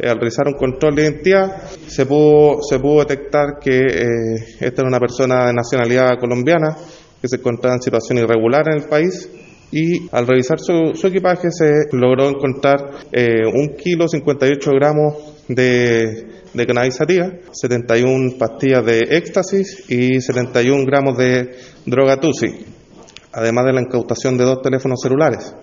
Eh, al realizar un control de identidad se pudo, se pudo detectar que eh, esta era una persona de nacionalidad colombiana que se encontraba en situación irregular en el país y al revisar su, equipaje se logró encontrar eh, un kilo 58 gramos de, de cannabis 71 pastillas de éxtasis y 71 gramos de droga tusi, además de la incautación de dos teléfonos celulares.